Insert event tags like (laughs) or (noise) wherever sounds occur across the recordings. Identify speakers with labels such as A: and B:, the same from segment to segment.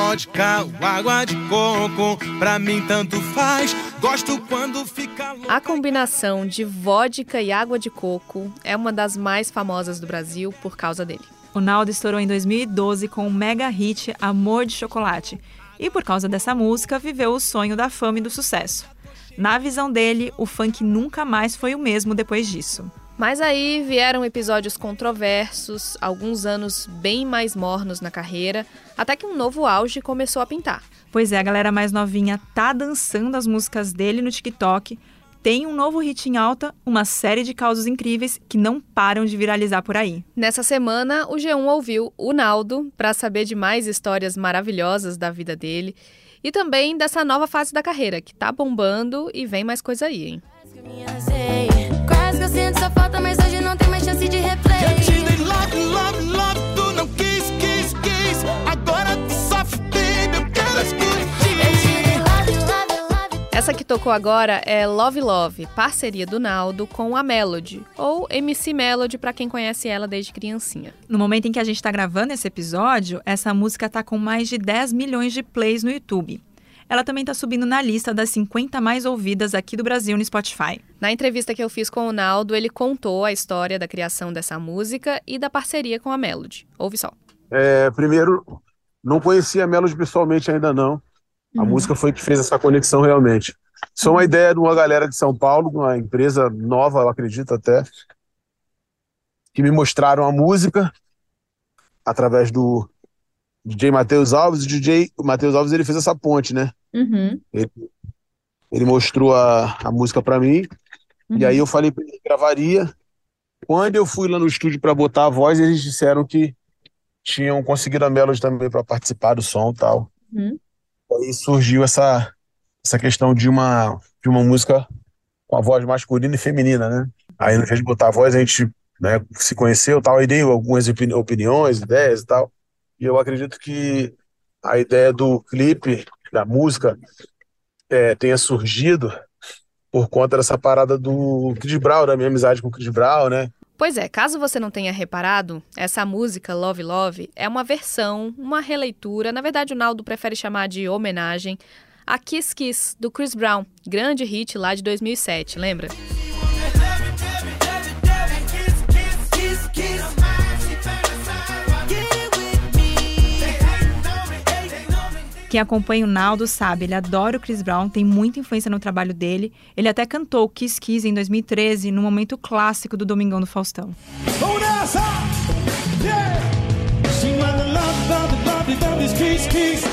A: vodka ou água de coco, pra mim tanto faz. Gosto quando fica louca.
B: A combinação de vodka e água de coco é uma das mais famosas do Brasil por causa dele.
C: O Naldo estourou em 2012 com o mega hit Amor de Chocolate. E por causa dessa música, viveu o sonho da fama e do sucesso. Na visão dele, o funk nunca mais foi o mesmo depois disso.
B: Mas aí vieram episódios controversos, alguns anos bem mais mornos na carreira, até que um novo auge começou a pintar.
C: Pois é, a galera mais novinha tá dançando as músicas dele no TikTok, tem um novo hit em alta, uma série de causos incríveis que não param de viralizar por aí.
B: Nessa semana, o G1 ouviu o Naldo para saber de mais histórias maravilhosas da vida dele e também dessa nova fase da carreira que tá bombando e vem mais coisa aí, hein?
D: Sinto sua falta, mas hoje não tem mais chance de replay.
A: Já te dei love, love, love, tu não quis, quis, quis. Agora tu sofre, baby, eu quero
D: love.
B: Essa que tocou agora é Love Love, parceria do Naldo com a Melody, ou MC Melody para quem conhece ela desde criancinha.
C: No momento em que a gente está gravando esse episódio, essa música tá com mais de 10 milhões de plays no YouTube. Ela também está subindo na lista das 50 mais ouvidas aqui do Brasil no Spotify.
B: Na entrevista que eu fiz com o Naldo, ele contou a história da criação dessa música e da parceria com a Melody. Ouve só.
E: É, primeiro, não conhecia a Melody pessoalmente ainda não. A música foi que fez essa conexão realmente. Isso é uma ideia de uma galera de São Paulo, uma empresa nova, eu acredito até, que me mostraram a música através do DJ Matheus Alves. O DJ Matheus Alves ele fez essa ponte, né?
B: Uhum.
E: Ele, ele mostrou a, a música pra mim, e aí eu falei pra ele que gravaria. Quando eu fui lá no estúdio pra botar a voz, eles disseram que tinham conseguido a Melody também pra participar do som e tal.
B: Uhum.
E: Aí surgiu essa, essa questão de uma, de uma música com a voz masculina e feminina, né? Aí, no vez de botar a voz, a gente né, se conheceu e tal, aí dei algumas opini- opiniões, ideias e tal. E eu acredito que a ideia do clipe, da música, é, tenha surgido por conta dessa parada do Chris Brown, da minha amizade com o Chris Brown, né?
B: Pois é, caso você não tenha reparado, essa música Love Love é uma versão, uma releitura, na verdade o Naldo prefere chamar de homenagem, a Kiss Kiss, do Chris Brown, grande hit lá de 2007, lembra?
C: Quem acompanha o Naldo sabe, ele adora o Chris Brown, tem muita influência no trabalho dele. Ele até cantou Kiss Kiss em 2013, no momento clássico do Domingão do Faustão.
F: Vamos nessa! Yeah! She wanna love, love, love, love is kiss, kiss.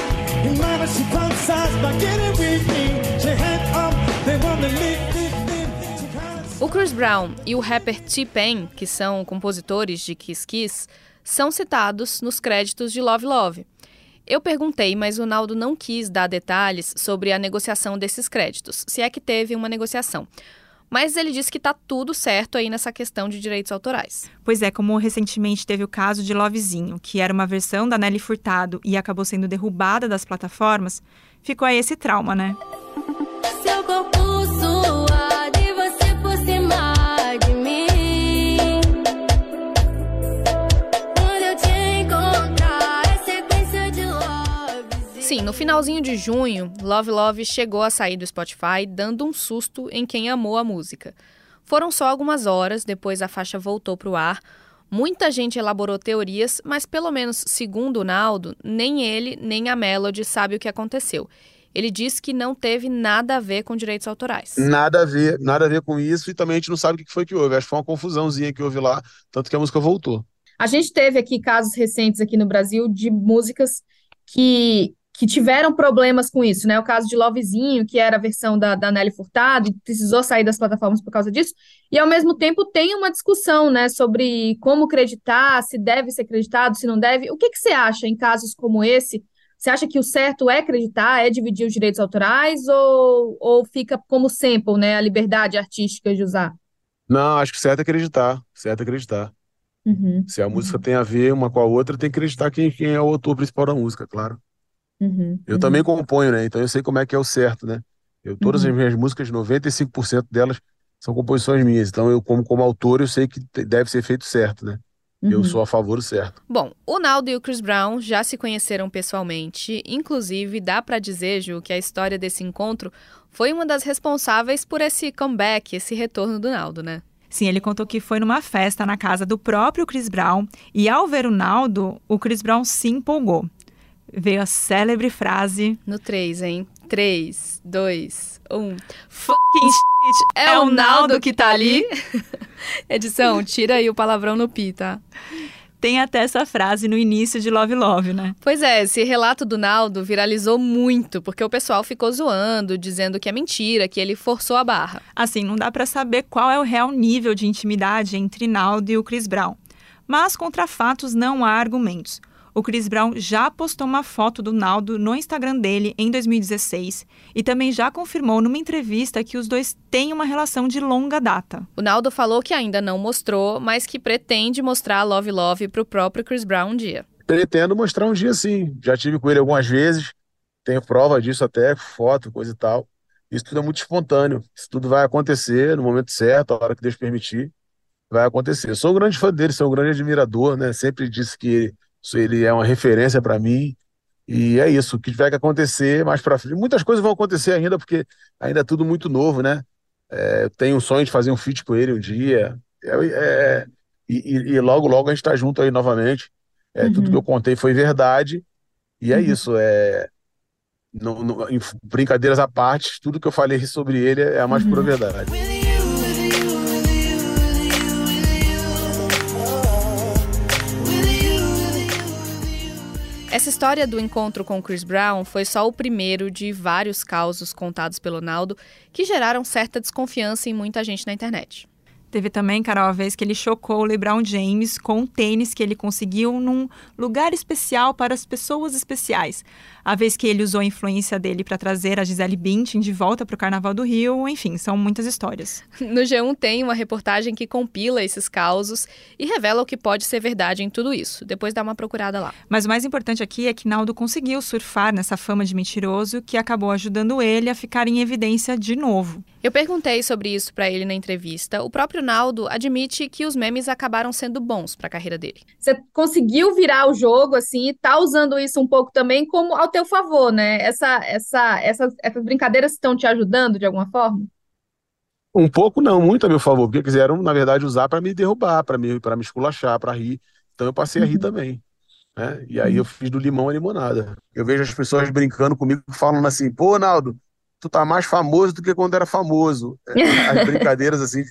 F: And mama, she fantasized about getting with me. She hand up, they wanna live, live, live. She kinda
B: O Chris Brown e o rapper T-Pain, que são compositores de Kiss Kiss, são citados nos créditos de Love Love. Eu perguntei, mas o Naldo não quis dar detalhes sobre a negociação desses créditos, se é que teve uma negociação. Mas ele disse que tá tudo certo aí nessa questão de direitos autorais.
C: Pois é, como recentemente teve o caso de Lovezinho, que era uma versão da Nelly Furtado e acabou sendo derrubada das plataformas, ficou aí esse trauma, né?
D: Seu corpo
B: Sim, no finalzinho de junho, Love Love chegou a sair do Spotify, dando um susto em quem amou a música. Foram só algumas horas, depois a faixa voltou para o ar. Muita gente elaborou teorias, mas pelo menos segundo o Naldo, nem ele nem a Melody sabe o que aconteceu. Ele disse que não teve nada a ver com direitos autorais.
E: Nada a ver, nada a ver com isso, e também a gente não sabe o que foi que houve. Acho que foi uma confusãozinha que houve lá, tanto que a música voltou.
G: A gente teve aqui casos recentes aqui no Brasil de músicas que, que tiveram problemas com isso, né? O caso de Lovezinho, que era a versão da, da Nelly Furtado, precisou sair das plataformas por causa disso, e ao mesmo tempo tem uma discussão, né, sobre como acreditar, se deve ser acreditado, se não deve. O que que você acha em casos como esse? Você acha que o certo é acreditar, é dividir os direitos autorais, ou, ou fica como sample, né, a liberdade artística de usar?
E: Não, acho que certo é acreditar, certo é acreditar.
G: Uhum,
E: Se a música tem a ver uma com a outra, tem que acreditar quem, quem é o autor principal da música, claro.
G: Uhum,
E: Eu
G: uhum.
E: também componho, né? Então eu sei como é que é o certo, né? Eu, todas
G: Uhum.
E: as minhas músicas, 95% delas são composições minhas. Então eu, como, como autor, eu sei que deve ser feito certo, né? Eu
G: Uhum.
E: sou a favor do certo.
B: Bom, o Naldo e o Chris Brown já se conheceram pessoalmente, inclusive dá pra dizer, Ju, que a história desse encontro foi uma das responsáveis por esse comeback, esse retorno do Naldo, né?
C: Sim, ele contou que foi numa festa na casa do próprio Chris Brown e ao ver o Naldo, o Chris Brown se empolgou. Veio a célebre frase:
B: No 3, hein? 3, 2, 1.
C: Fucking shit,
B: É o Naldo que tá ali? (laughs) Edição, tira aí o palavrão no pi, tá?
C: Tem até essa frase no início de Love Love, né?
B: Pois é, esse relato do Naldo viralizou muito, porque o pessoal ficou zoando, dizendo que é mentira, que ele forçou a barra.
C: Assim, não dá pra saber qual é o real nível de intimidade entre Naldo e o Chris Brown. Mas contra fatos não há argumentos. O Chris Brown já postou uma foto do Naldo no Instagram dele em 2016 e também já confirmou numa entrevista que os dois têm uma relação de longa data.
B: O Naldo falou que ainda não mostrou, mas que pretende mostrar Love Love pro próprio Chris Brown um dia.
E: Pretendo mostrar um dia sim. Já tive com ele algumas vezes, tenho prova disso até, foto, coisa e tal. Isso tudo é muito espontâneo. Isso tudo vai acontecer no momento certo, a hora que Deus permitir, vai acontecer. Eu sou um grande fã dele, sou um grande admirador, né? Sempre disse que ele, ele é uma referência para mim. E é isso, o que tiver que acontecer mais para frente. Muitas coisas vão acontecer ainda, porque ainda é tudo muito novo, né? É, eu tenho um sonho de fazer um feat com ele um dia. É, é, e, e- logo, logo a gente tá junto aí novamente. É,
G: Uhum.
E: Tudo que eu contei foi verdade. E é
G: Uhum.
E: isso. É, no- no- brincadeiras à parte, tudo que eu falei sobre ele é a mais pura verdade.
B: Essa história do encontro com Chris Brown foi só o primeiro de vários causos contados pelo Naldo que geraram certa desconfiança em muita gente na internet.
C: Teve também, Carol, a vez que ele chocou o LeBron James com um tênis que ele conseguiu num lugar especial para as pessoas especiais. A vez que ele usou a influência dele para trazer a Gisele Bündchen de volta para o Carnaval do Rio, enfim, são muitas histórias. (laughs)
B: No G1 tem uma reportagem que compila esses causos e revela o que pode ser verdade em tudo isso. Depois dá uma procurada lá.
C: Mas o mais importante aqui é que Naldo conseguiu surfar nessa fama de mentiroso que acabou ajudando ele a ficar em evidência de novo.
B: Eu perguntei sobre isso pra ele na entrevista. O próprio Naldo admite que os memes acabaram sendo bons pra carreira dele.
G: Você conseguiu virar o jogo assim e tá usando isso um pouco também como ao teu favor, né? Essa, essa, essas, essas brincadeiras estão te ajudando de alguma forma?
E: Um pouco não, muito a meu favor, porque quiseram, na verdade, usar para me derrubar, para me, para me esculachar, para rir. Então eu passei a rir também. Né? E aí eu fiz do limão a limonada. Eu vejo as pessoas brincando comigo, falando assim, pô, Naldo, tu tá mais famoso do que quando era famoso. É, (laughs) As brincadeiras assim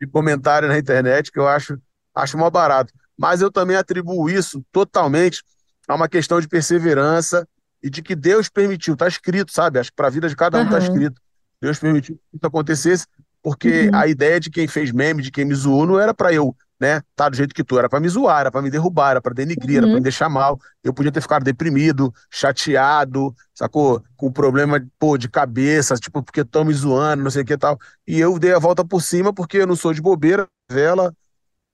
E: de comentário na internet que eu acho, acho mó barato. Mas eu também atribuo isso totalmente a uma questão de perseverança e de que Deus permitiu, tá escrito, sabe? Acho que para a vida de cada um tá
G: Aham.
E: escrito. Deus permitiu que isso acontecesse, porque
G: Uhum.
E: a ideia de quem fez meme, de quem me zoou, não era para eu, né, tá do jeito que tu, era para me zoar, era para me derrubar, era para denigrir, era para
G: Uhum.
E: me deixar mal. Eu podia ter ficado deprimido, chateado, sacou? Com problema, pô, de cabeça, tipo, porque estão me zoando, não sei o que e tal. E eu dei a volta por cima porque eu não sou de bobeira, vela,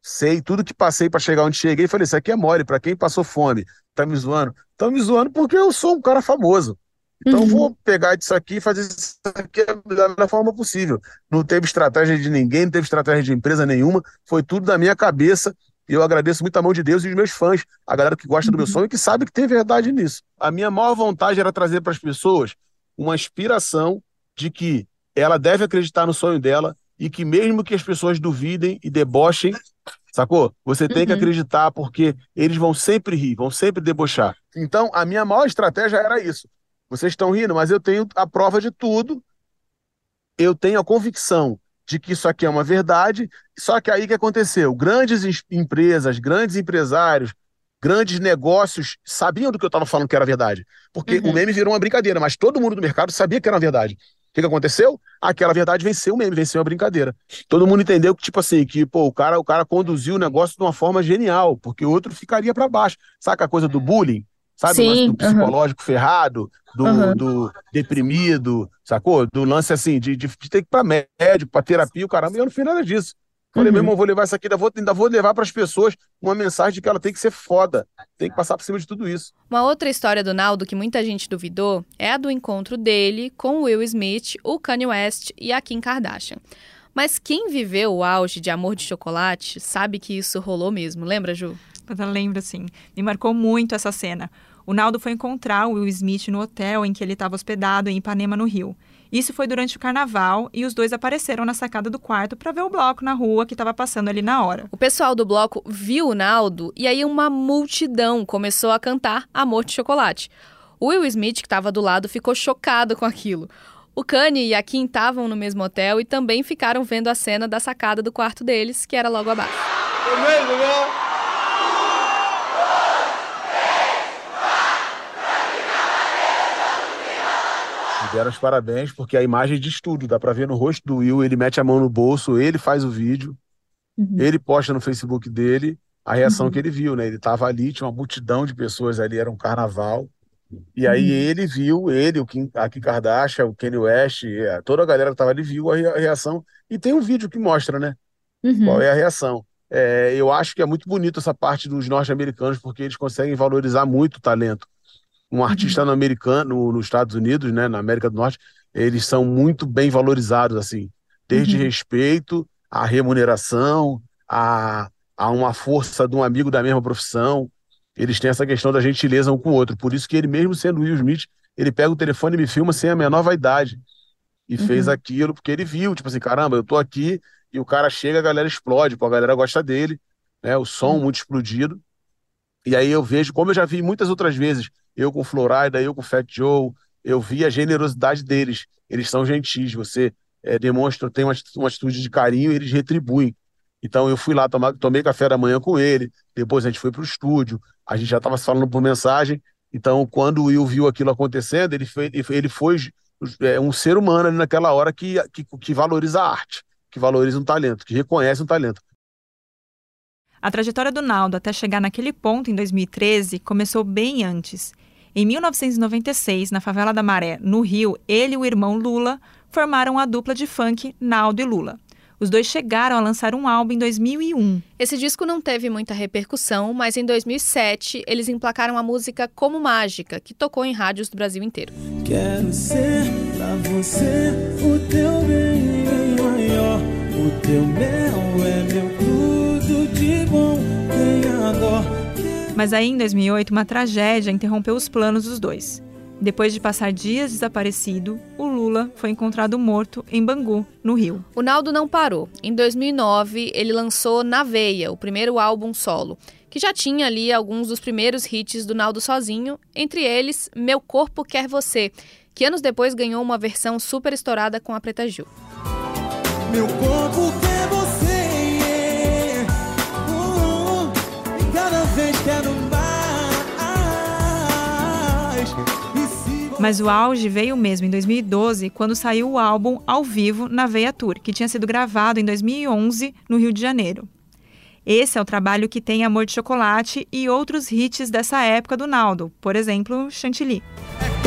E: sei tudo que passei para chegar onde cheguei e falei, isso aqui é mole, para quem passou fome, tá me zoando? Estão me zoando porque eu sou um cara famoso. Então
G: Uhum.
E: vou pegar disso aqui e fazer isso aqui da melhor forma possível. Não teve estratégia de ninguém, não teve estratégia de empresa nenhuma, foi tudo da minha cabeça. E eu agradeço muito a mão de Deus e os meus fãs, a galera que gosta do meu sonho e que sabe que tem verdade nisso. A minha maior vontade era trazer para as pessoas uma inspiração de que ela deve acreditar no sonho dela e que mesmo que as pessoas duvidem e debochem, sacou? Você tem que
G: Uhum.
E: acreditar porque eles vão sempre rir, vão sempre debochar. Então, a minha maior estratégia era isso. Vocês estão rindo, mas eu tenho a prova de tudo. Eu tenho a convicção de que isso aqui é uma verdade. Só que aí que aconteceu? Grandes em- empresas, grandes empresários, grandes negócios sabiam do que eu estava falando que era verdade. Porque
G: Uhum.
E: o meme virou uma brincadeira, mas todo mundo do mercado sabia que era verdade. O que, que aconteceu? Aquela verdade venceu o meme, venceu a brincadeira. Todo mundo entendeu que, tipo assim, que pô, o cara, o cara conduziu o negócio de uma forma genial, porque o outro ficaria para baixo. Saca a coisa do bullying? Sabe? o lance
G: Sim,
E: do psicológico ferrado, do, do deprimido, sacou? Do lance assim, de, de, de ter que ir pra médico, pra terapia, o caramba. E eu não fiz nada disso. Falei,
G: Uhum.
E: meu irmão, vou levar isso aqui, ainda vou, ainda vou levar para as pessoas uma mensagem de que ela tem que ser foda, tem que passar por cima de tudo isso.
B: Uma outra história do Naldo que muita gente duvidou é a do encontro dele com o Will Smith, o Kanye West e a Kim Kardashian. Mas quem viveu o auge de Amor de Chocolate sabe que isso rolou mesmo, lembra, Ju?
C: Eu lembro, sim. Me marcou muito essa cena. O Naldo foi encontrar o Will Smith no hotel em que ele estava hospedado em Ipanema, no Rio. Isso foi durante o carnaval e os dois apareceram na sacada do quarto para ver o bloco na rua que estava passando ali na hora.
B: O pessoal do bloco viu o Naldo e aí uma multidão começou a cantar Amor de Chocolate. O Will Smith, que estava do lado, ficou chocado com aquilo. O Kanye e a Kim estavam no mesmo hotel e também ficaram vendo a cena da sacada do quarto deles, que era logo abaixo.
E: Me deram os parabéns, porque a imagem de estudo, dá pra ver no rosto do Will, ele mete a mão no bolso, ele faz o vídeo,
G: Uhum.
E: ele posta no Facebook dele a reação
G: Uhum.
E: que ele viu, né? Ele tava ali, tinha uma multidão de pessoas ali, era um carnaval. E aí
G: Uhum.
E: ele viu, ele, o Kim, a Kim Kardashian, o Kanye West, eh, toda a galera que tava ali viu a reação. E tem um vídeo que mostra, né?
G: Uhum.
E: Qual é a reação. É, eu acho que é muito bonito essa parte dos norte-americanos, porque eles conseguem valorizar muito o talento. Um artista no americano, no- nos Estados Unidos, né, na América do Norte, eles são muito bem valorizados, assim, desde
G: Uhum.
E: respeito à remuneração, a, a uma força de um amigo da mesma profissão. Eles têm essa questão da gentileza um com o outro. Por isso que ele, mesmo sendo Will Smith, ele pega o telefone e me filma sem a menor vaidade. E fez
G: Uhum.
E: aquilo porque ele viu, tipo assim, caramba, eu tô aqui e o cara chega, a galera explode, pô, a galera gosta dele, né? O som
G: Uhum.
E: muito explodido. E aí eu vejo, como eu já vi muitas outras vezes, eu com Florida, eu com Fat Joe, eu vi a generosidade deles. Eles são gentis, você eh, demonstra, tem uma uma atitude de carinho e eles retribuem. Então eu fui lá, tomar, tomei café da manhã com ele, depois a gente foi pro estúdio, a gente já estava se falando por mensagem. Então, quando o Will viu aquilo acontecendo, ele foi, ele foi é, um ser humano naquela hora que, que, que valoriza a arte, que valoriza um talento, que reconhece um talento.
C: A trajetória do Naldo até chegar naquele ponto em 2013 começou bem antes. Em 1996, na favela da Maré, no Rio, ele e o irmão Lula formaram a dupla de funk Naldo e Lula. Os dois chegaram a lançar um álbum em 2001.
B: Esse disco não teve muita repercussão, mas em 2007 eles emplacaram a música Como Mágica, que tocou em rádios do Brasil inteiro.
F: Quero ser pra você o teu bem maior. O teu mel é meu tudo de bom. Tenha dó.
C: Mas aí, em 2008, uma tragédia interrompeu os planos dos dois. Depois de passar dias desaparecido, o Lula foi encontrado morto em Bangu, no Rio.
B: O Naldo não parou. Em 2009, ele lançou Na Veia, o primeiro álbum solo, que já tinha ali alguns dos primeiros hits do Naldo sozinho, entre eles Meu Corpo Quer Você, que anos depois ganhou uma versão super estourada com a Preta Gil.
F: Meu corpo quer
C: Mas o auge veio mesmo em 2012, quando saiu o álbum Ao Vivo na Veia Tour, que tinha sido gravado em 2011 no Rio de Janeiro. Esse é o trabalho que tem Amor de Chocolate e outros hits dessa época do Naldo, por exemplo, Chantilly.
F: É.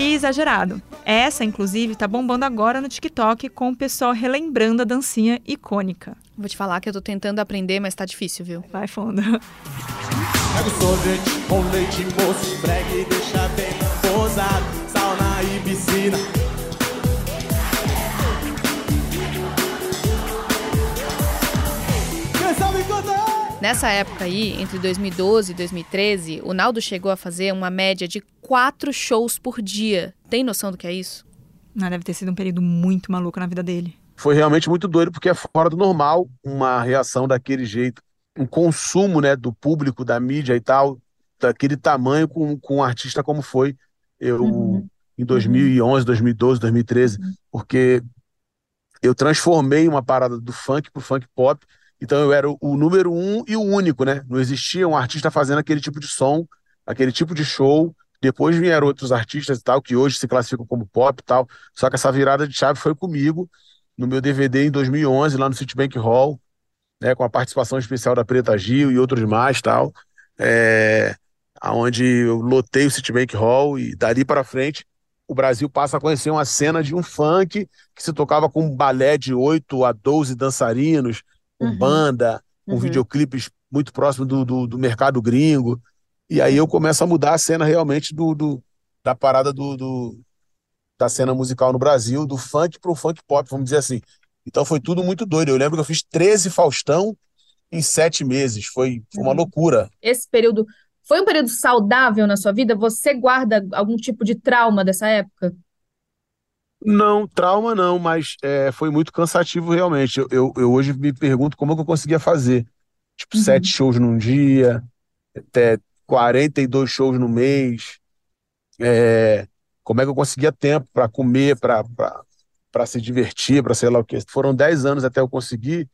C: E exagerado. Essa, inclusive, tá bombando agora no TikTok com o pessoal relembrando a dancinha icônica.
B: Vou te falar que eu tô tentando aprender, mas tá difícil, viu?
C: Vai fundo.
F: Pega o sorvete com leite moço, e deixa bem posado. Sauna e piscina. Quem sabe cantar?
B: Nessa época aí, entre 2012 e 2013, o Naldo chegou a fazer uma média de quatro shows por dia. Tem noção do que é isso?
C: Ah, deve ter sido um período muito maluco na vida dele.
E: Foi realmente muito doido, porque é fora do normal uma reação daquele jeito, um consumo, né, do público, da mídia e tal, daquele tamanho com, com um artista como foi eu
G: Uhum.
E: em 2011, 2012, 2013, porque eu transformei uma parada do funk pro funk pop, então eu era o, o número um e o único, né? Não existia um artista fazendo aquele tipo de som, aquele tipo de show. Depois vieram outros artistas e tal, que hoje se classificam como pop e tal. Só que essa virada de chave foi comigo, no meu DVD em 2011, lá no Citibank Hall, né? Com a participação especial da Preta Gil e outros mais tal. É, onde eu lotei o Citibank Hall e dali para frente o Brasil passa a conhecer uma cena de um funk que se tocava com um balé de 8 a 12 dançarinos, com
G: Uhum.
E: banda, com
G: Uhum.
E: videoclipes muito próximo do, do, do mercado gringo. E aí eu começo a mudar a cena realmente do, do da parada do, do, da cena musical no Brasil, do funk para o funk pop, vamos dizer assim. Então foi tudo muito doido. Eu lembro que eu fiz 13 Faustão em sete meses. Foi, foi uma
G: Uhum.
E: loucura.
G: Esse período foi um período saudável na sua vida? Você guarda algum tipo de trauma dessa época?
E: Não, trauma não, mas é, foi muito cansativo realmente. Eu, eu, eu hoje me pergunto como é que eu conseguia fazer. Tipo,
G: Uhum.
E: sete shows num dia, até 42 shows no mês. É, como é que eu conseguia tempo para comer, para se divertir, para sei lá o quê. Foram 10 anos até eu conseguir.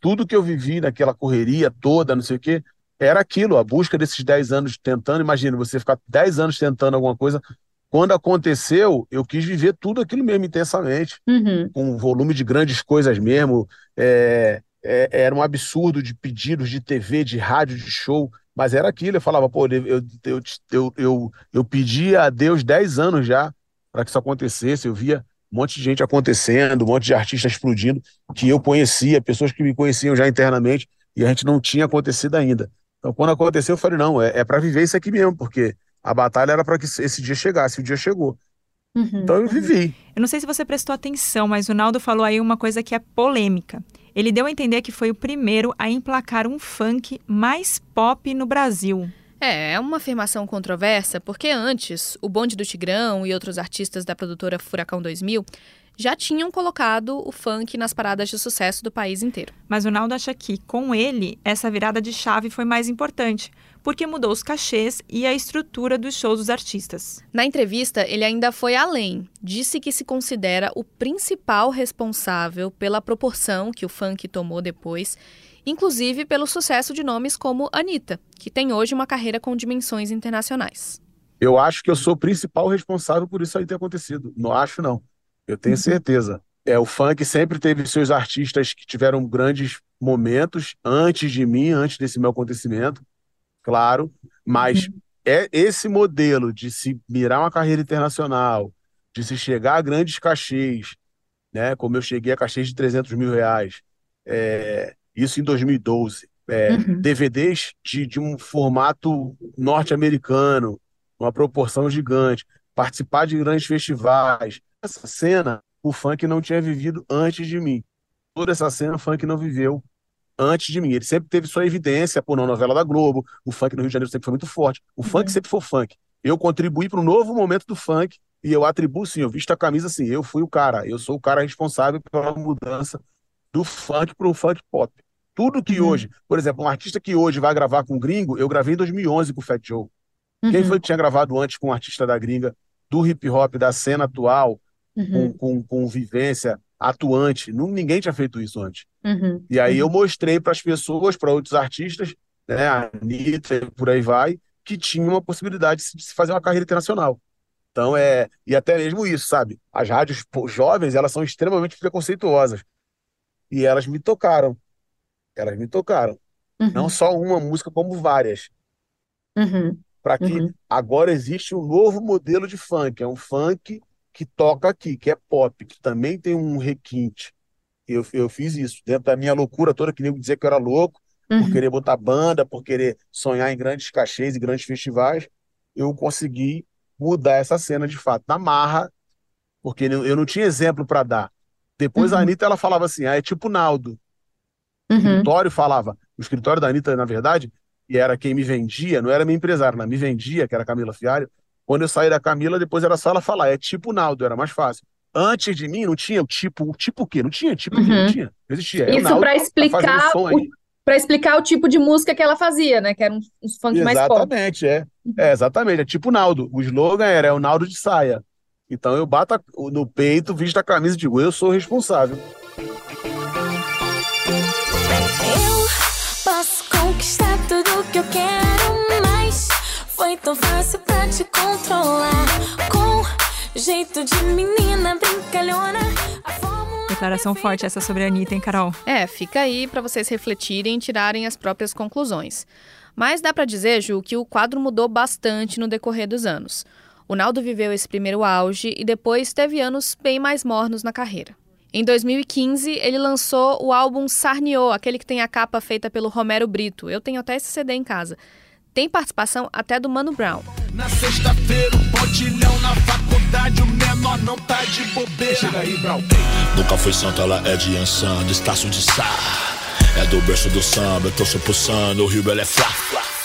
E: Tudo que eu vivi naquela correria toda, não sei o quê, era aquilo, a busca desses 10 anos tentando. Imagina, você ficar 10 anos tentando alguma coisa. Quando aconteceu, eu quis viver tudo aquilo mesmo intensamente
G: Uhum.
E: com um volume de grandes coisas mesmo. É, é, era um absurdo de pedidos de TV, de rádio, de show, mas era aquilo. Eu falava, pô, eu, eu, eu, eu, eu, pedi a Deus 10 anos já para que isso acontecesse. Eu via um monte de gente acontecendo, um monte de artistas explodindo, que eu conhecia, pessoas que me conheciam já internamente, e a gente não tinha acontecido ainda. Então, quando aconteceu, eu falei, não, é, é para viver isso aqui mesmo, porque a batalha era para que esse dia chegasse, e o dia chegou.
G: Uhum.
E: Então eu vivi.
C: Eu não sei se você prestou atenção, mas o Naldo falou aí uma coisa que é polêmica. Ele deu a entender que foi o primeiro a emplacar um funk mais pop no Brasil.
B: É, é uma afirmação controversa, porque antes, o Bonde do Tigrão e outros artistas da produtora Furacão 2000 já tinham colocado o funk nas paradas de sucesso do país inteiro.
C: Mas o Naldo acha que, com ele, essa virada de chave foi mais importante, porque mudou os cachês e a estrutura dos shows dos artistas.
B: Na entrevista, ele ainda foi além. Disse que se considera o principal responsável pela proporção que o funk tomou depois, inclusive pelo sucesso de nomes como Anitta, que tem hoje uma carreira com dimensões internacionais.
E: Eu acho que eu sou o principal responsável por isso aí ter acontecido. Não acho, não. Eu tenho certeza. É, o funk sempre teve seus artistas que tiveram grandes momentos antes de mim, antes desse meu acontecimento, claro, mas é esse modelo de se mirar uma carreira internacional, de se chegar a grandes cachês, né, como eu cheguei a cachês de 300 mil reais, é, isso em 2012, é,
G: Uhum.
E: DVDs de, de um formato norte-americano, uma proporção gigante, participar de grandes festivais. Essa cena, o funk não tinha vivido antes de mim. Toda essa cena, o funk não viveu antes de mim. Ele sempre teve sua evidência, por não novela da Globo, o funk no Rio de Janeiro sempre foi muito forte. O funk sempre foi funk. Eu contribuí para um novo momento do funk e eu atribuo, sim, eu visto a camisa assim, eu fui o cara, eu sou o cara responsável pela mudança do funk para o funk pop. Tudo que
G: Uhum.
E: hoje, por exemplo, um artista que hoje vai gravar com um gringo, eu gravei em 2011 com o Fat Joe. Quem
G: Uhum.
E: foi que tinha gravado antes com um artista da gringa, do hip hop, da cena atual,
G: Uhum.
E: com, com vivência atuante? Não, ninguém tinha feito isso antes.
G: Uhum.
E: E aí eu mostrei para as pessoas, para outros artistas, né, a Anitta por aí vai, que tinha uma possibilidade de se- fazer uma carreira internacional. Então é, e até mesmo isso, sabe? As rádios jovens, elas são extremamente preconceituosas. E elas me tocaram. Elas me tocaram. Não
G: Uhum.
E: só uma música, como várias.
G: Uhum.
E: Para que
G: Uhum.
E: agora existe um novo modelo de funk. É um funk que toca aqui, que é pop, que também tem um requinte. Eu, eu fiz isso dentro da minha loucura toda, que nem eu dizer que eu era louco, por
G: Uhum.
E: querer botar banda, por querer sonhar em grandes cachês e grandes festivais, eu consegui mudar essa cena de fato, na marra, porque eu não tinha exemplo para dar. Depois a
G: Uhum.
E: Anitta ela falava assim: ah, é tipo Naldo. O
G: Uhum.
E: escritório falava, o escritório da Anitta, na verdade, e era quem me vendia, não era minha empresária, ela me vendia, que era a Camila Fialho. Quando eu saí da Camila, depois era só ela falar, é tipo Naldo, era mais fácil. Antes de mim não tinha o tipo, o tipo o quê? Não tinha tipo o quê? Não
G: Uhum.
E: tinha. Não existia.
G: Isso para
E: tá
G: explicar
E: som
G: o, para explicar o tipo de música que ela fazia, né? Que era uns, uns funk mais pop.
E: Exatamente, é. É, exatamente. É tipo Naldo. O slogan era é o Naldo de saia. Então eu bato no peito, visto a camisa e digo, eu sou responsável.
D: Eu posso conquistar tudo que eu quero, mas foi tão fácil pra te controlar. Com jeito de menina brincalhona.
C: Declaração forte essa sobre a Anitta, hein, Carol?
B: É, fica aí para vocês refletirem e tirarem as próprias conclusões. Mas dá para dizer, Ju, que o quadro mudou bastante no decorrer dos anos. O Naldo viveu esse primeiro auge e depois teve anos bem mais mornos na carreira. Em 2015, ele lançou o álbum Sarniô, aquele que tem a capa feita pelo Romero Brito. Eu tenho até esse CD em casa. Tem participação até do Mano Brown.
A: Na sexta-feira, o botilhão na faculdade, o menor não tá de bobeira. Chega aí, Brau.
H: Nunca foi santo, ela é de Ansan, de Estácio de Sá. É do berço do samba, eu pro Sano, o Rio Belo é flá, flá.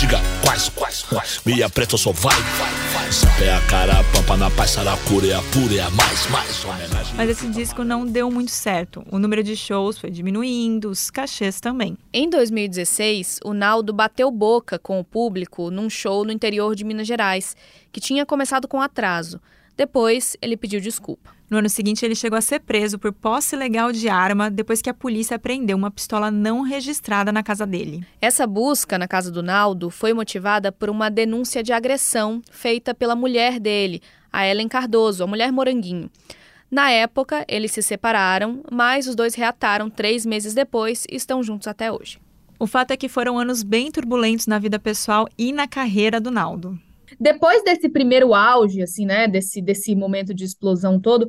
H: Diga quais, quais, quais, Preta só vai, vai, vai. Sapé a cara, pampa na paz, saracura é a pura, é a mais, mais. Homenagem.
C: Mas esse disco não deu muito certo. O número de shows foi diminuindo, os cachês também.
B: Em 2016, o Naldo bateu boca com o público num show no interior de Minas Gerais, que tinha começado com atraso. Depois, ele pediu desculpa.
C: No ano seguinte, ele chegou a ser preso por posse ilegal de arma depois que a polícia apreendeu uma pistola não registrada na casa dele.
B: Essa busca na casa do Naldo foi motivada por uma denúncia de agressão feita pela mulher dele, a Ellen Cardoso, a mulher moranguinho. Na época, eles se separaram, mas os dois reataram três meses depois e estão juntos até hoje.
C: O fato é que foram anos bem turbulentos na vida pessoal e na carreira do Naldo.
G: Depois desse primeiro auge, assim, né, desse, desse momento de explosão todo,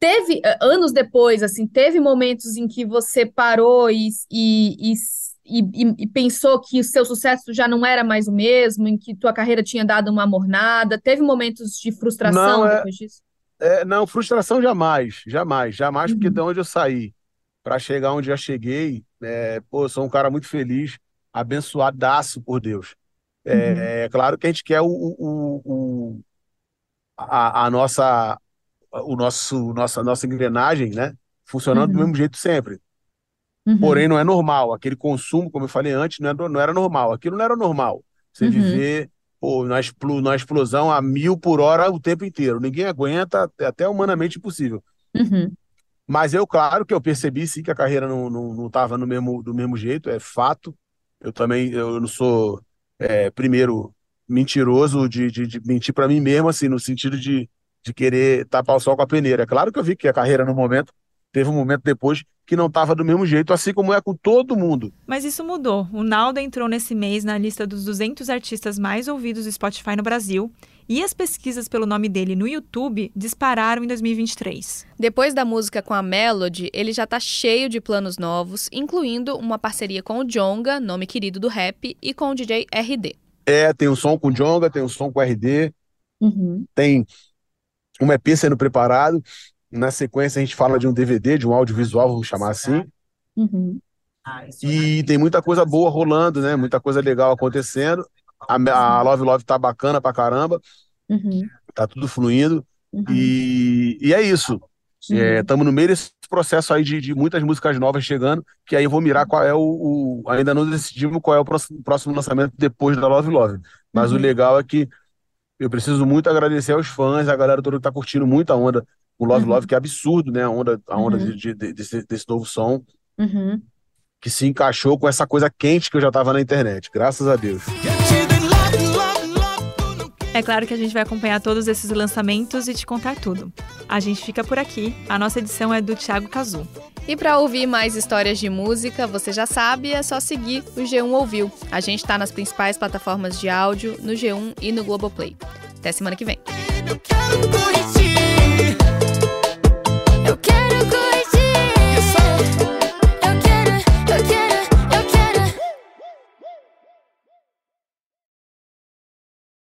G: teve, eh, anos depois, assim, teve momentos em que você parou e, e, e, e, pensou que o seu sucesso já não era mais o mesmo, em que tua carreira tinha dado uma mornada, teve momentos de frustração
E: Não, é-
G: depois disso?
E: É, não, frustração jamais, jamais, jamais, porque
G: Uhum.
E: de onde eu saí para chegar onde já cheguei, é, pô, eu sou um cara muito feliz, abençoadaço por Deus. É, é claro que a gente quer o, o, o- a, a nossa, o nosso, nossa, nossa engrenagem, né, funcionando do
G: Uhum.
E: mesmo jeito sempre.
G: Uhum.
E: Porém, não é normal. Aquele consumo, como eu falei antes, não, é- não era normal. Aquilo não era normal. Você
G: Uhum.
E: viver pô, na, explo- na explosão a mil por hora o tempo inteiro. Ninguém aguenta, é até humanamente impossível.
G: Uhum.
E: Mas eu, claro que eu percebi sim que a carreira não não, não estava no mesmo, do mesmo jeito, é fato. Eu também eu não sou, é, primeiro, mentiroso de, de, de mentir para mim mesmo, assim, no sentido de, de querer tapar o sol com a peneira. É claro que eu vi que a carreira, no momento, teve um momento depois que não estava do mesmo jeito, assim como é com todo mundo.
C: Mas isso mudou. O Naldo entrou nesse mês na lista dos 200 artistas mais ouvidos do Spotify no Brasil e as pesquisas pelo nome dele no YouTube dispararam em 2023.
B: Depois da música com a Melody, ele já tá cheio de planos novos, incluindo uma parceria com o Jonga, nome querido do rap, e com o DJ RD.
E: É, tem um som com Jonga, tem um som com RD,
G: Uhum.
E: tem um EP sendo preparado. Na sequência, a gente fala de um DVD, de um audiovisual, vamos chamar assim.
G: Uhum.
E: E tem muita coisa boa rolando, né? Muita coisa legal acontecendo. A, a Love Love tá bacana pra caramba,
G: Uhum.
E: tá tudo fluindo.
G: Uhum.
E: E, e é isso.
G: Uhum.
E: Estamos no meio desse processo aí de, de muitas músicas novas chegando, que aí eu vou mirar qual é o, o- Ainda não decidimos qual é o próximo, próximo lançamento depois da Love Love. Mas o
G: Uhum.
E: legal é que eu preciso muito agradecer aos fãs, a galera toda que tá curtindo muito a onda. O Love
G: Uhum.
E: Love, que é absurdo, né? A onda, a onda
G: Uhum.
E: de- de- de- desse, desse novo som,
G: Uhum.
E: que se encaixou com essa coisa quente que eu já tava na internet. Graças a Deus.
C: É claro que a gente vai acompanhar todos esses lançamentos e te contar tudo. A gente fica por aqui. A nossa edição é do Thiago Cazu.
B: E para ouvir mais histórias de música, você já sabe, é só seguir o G1 Ouviu. A gente tá nas principais plataformas de áudio, no G1 e no Globoplay. Até semana que vem.
A: Eu quero conhecer